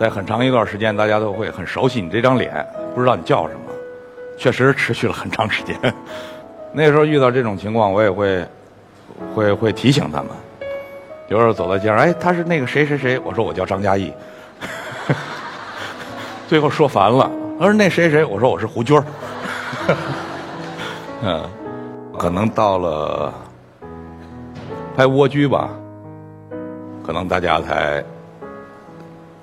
在很长一段时间，大家都会很熟悉你这张脸，不知道你叫什么。确实持续了很长时间。那时候遇到这种情况，我也会会会提醒他们。比如说走到街上，哎，他是那个谁谁谁，我说我叫张嘉译。最后说烦了，他说那谁谁，我说我是胡军儿。嗯，可能到了拍《蜗居》吧，可能大家才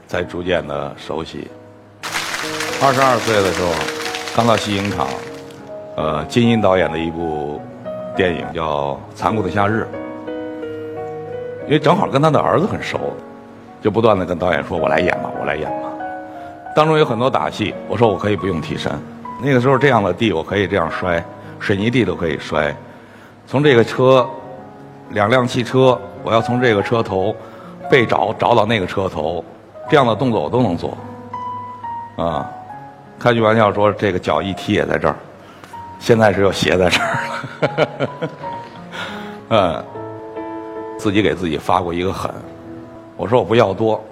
才逐渐的熟悉。二十二岁的时候，刚到西影厂，呃，金鹰导演的一部电影叫《残酷的夏日》，因为正好跟他的儿子很熟，就不断的跟导演说：“我来演吧，我来演吧。”当中有很多打戏，我说我可以不用替身。那个时候这样的地我可以这样摔。水泥地都可以摔，从这个车，两辆汽车，我要从这个车头被找找到那个车头，这样的动作我都能做。啊，开句玩笑说，这个脚一踢也在这儿，现在是又斜在这儿了。嗯，自己给自己发过一个狠，我说我不要多，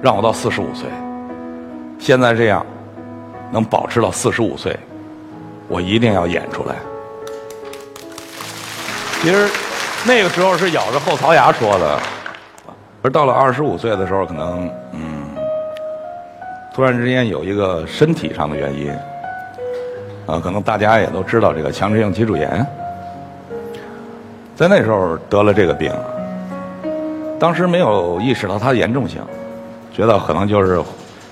让我到四十五岁，现在这样能保持到四十五岁。我一定要演出来。其实那个时候是咬着后槽牙说的，而到了二十五岁的时候，可能嗯，突然之间有一个身体上的原因，啊，可能大家也都知道这个强直性脊柱炎，在那时候得了这个病，当时没有意识到它的严重性，觉得可能就是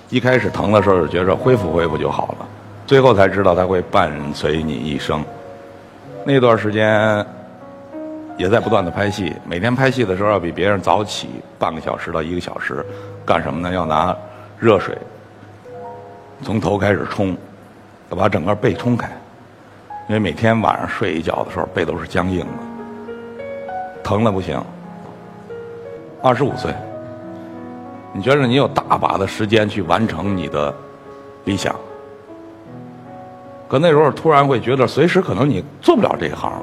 一开始疼的时候，觉着恢复恢复就好了。最后才知道它会伴随你一生。那段时间也在不断的拍戏，每天拍戏的时候要比别人早起半个小时到一个小时，干什么呢？要拿热水从头开始冲，要把整个背冲开，因为每天晚上睡一觉的时候背都是僵硬的，疼的不行。二十五岁，你觉得你有大把的时间去完成你的理想？可那时候突然会觉得，随时可能你做不了这一行，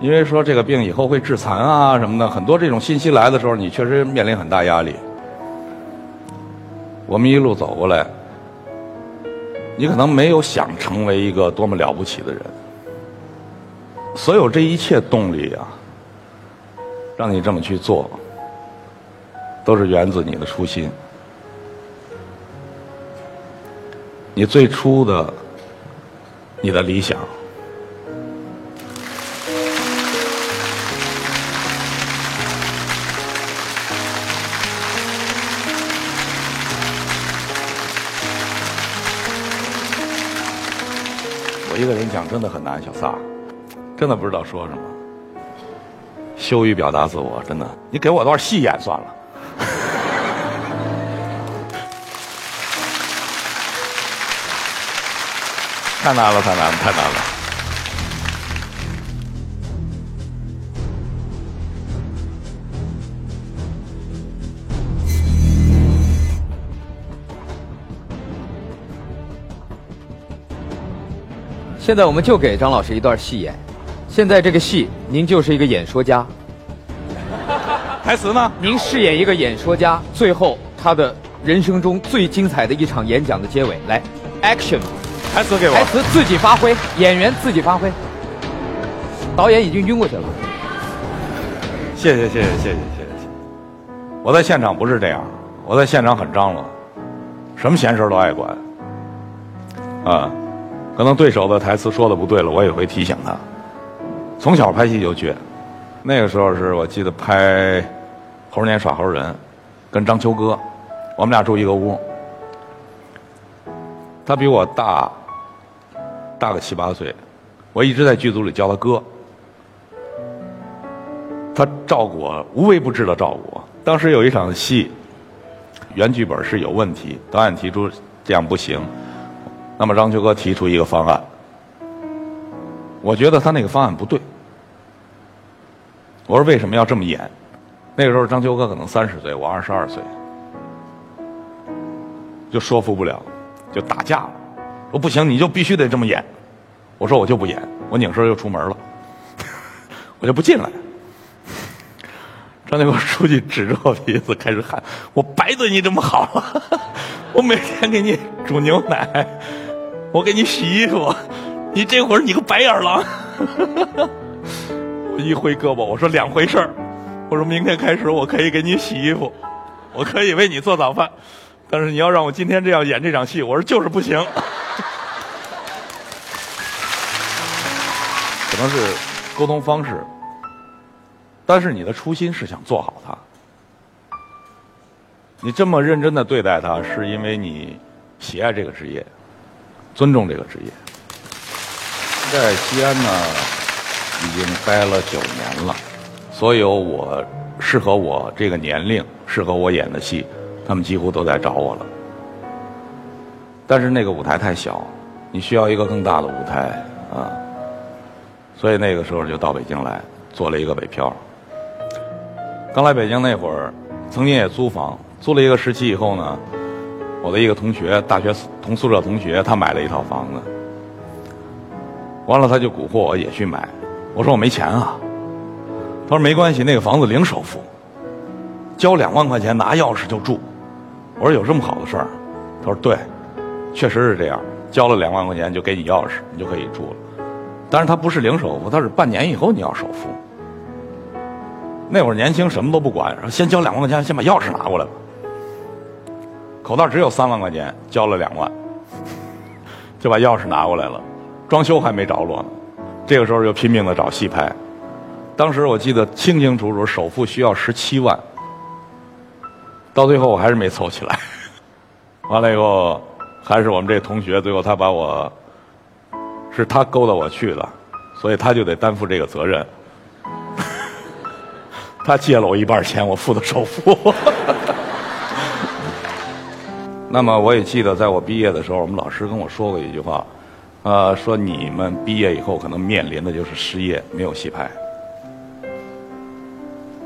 因为说这个病以后会致残啊什么的，很多这种信息来的时候，你确实面临很大压力。我们一路走过来，你可能没有想成为一个多么了不起的人，所有这一切动力啊，让你这么去做，都是源自你的初心。你最初的你的理想，一个人讲真的很难，小撒，真的不知道说什么，羞于表达自我，真的，你给我段戏演算了。太难了，太难了，太难了！现在我们就给张老师一段戏演。现在这个戏，您就是一个演说家。台词呢？您饰演一个演说家，最后他的人生中最精彩的一场演讲的结尾，来，action！台词给我。台词自己发挥，演员自己发挥。导演已经晕过去了。谢谢谢谢谢谢谢谢。我在现场不是这样，我在现场很张罗，什么闲事都爱管。啊，可能对手的台词说的不对了，我也会提醒他。从小拍戏就倔，那个时候是我记得拍《猴年耍猴人》，跟张秋歌，我们俩住一个屋，他比我大。大个七八岁，我一直在剧组里叫他哥，他照顾我，无微不至的照顾我。当时有一场戏，原剧本是有问题，导演提出这样不行，那么张秋哥提出一个方案，我觉得他那个方案不对，我说为什么要这么演？那个时候张秋哥可能三十岁，我二十二岁，就说服不了，就打架了。说不行，你就必须得这么演。我说我就不演，我拧身就出门了，我就不进来。张建国书记指着我鼻子开始喊：“我白对你这么好了，我每天给你煮牛奶，我给你洗衣服，你这会儿你个白眼狼！” 我一挥胳膊，我说两回事儿。我说明天开始我可以给你洗衣服，我可以为你做早饭，但是你要让我今天这样演这场戏，我说就是不行。可能是沟通方式，但是你的初心是想做好它。你这么认真的对待它，是因为你喜爱这个职业，尊重这个职业。在西安呢，已经待了九年了。所有我适合我这个年龄、适合我演的戏，他们几乎都在找我了。但是那个舞台太小，你需要一个更大的舞台啊。所以那个时候就到北京来做了一个北漂。刚来北京那会儿，曾经也租房，租了一个时期以后呢，我的一个同学，大学同宿舍同学，他买了一套房子，完了他就蛊惑我也去买，我说我没钱啊。他说：“没关系，那个房子零首付，交两万块钱拿钥匙就住。”我说：“有这么好的事儿？”他说：“对，确实是这样，交了两万块钱就给你钥匙，你就可以住了。但是他不是零首付，他是半年以后你要首付。那会儿年轻什么都不管，先交两万块钱，先把钥匙拿过来吧。口袋只有三万块钱，交了两万，就把钥匙拿过来了，装修还没着落呢。这个时候就拼命的找戏拍。”当时我记得清清楚楚，首付需要十七万，到最后我还是没凑起来。完了以后，还是我们这同学，最后他把我，是他勾搭我去的，所以他就得担负这个责任。他借了我一半钱，我付的首付。那么我也记得，在我毕业的时候，我们老师跟我说过一句话，呃，说你们毕业以后可能面临的就是失业，没有戏拍。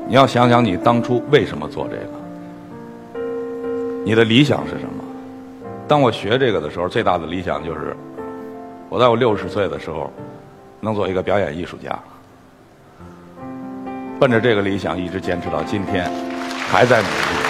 你要想想你当初为什么做这个？你的理想是什么？当我学这个的时候，最大的理想就是，我在我六十岁的时候，能做一个表演艺术家。奔着这个理想一直坚持到今天，还在努力。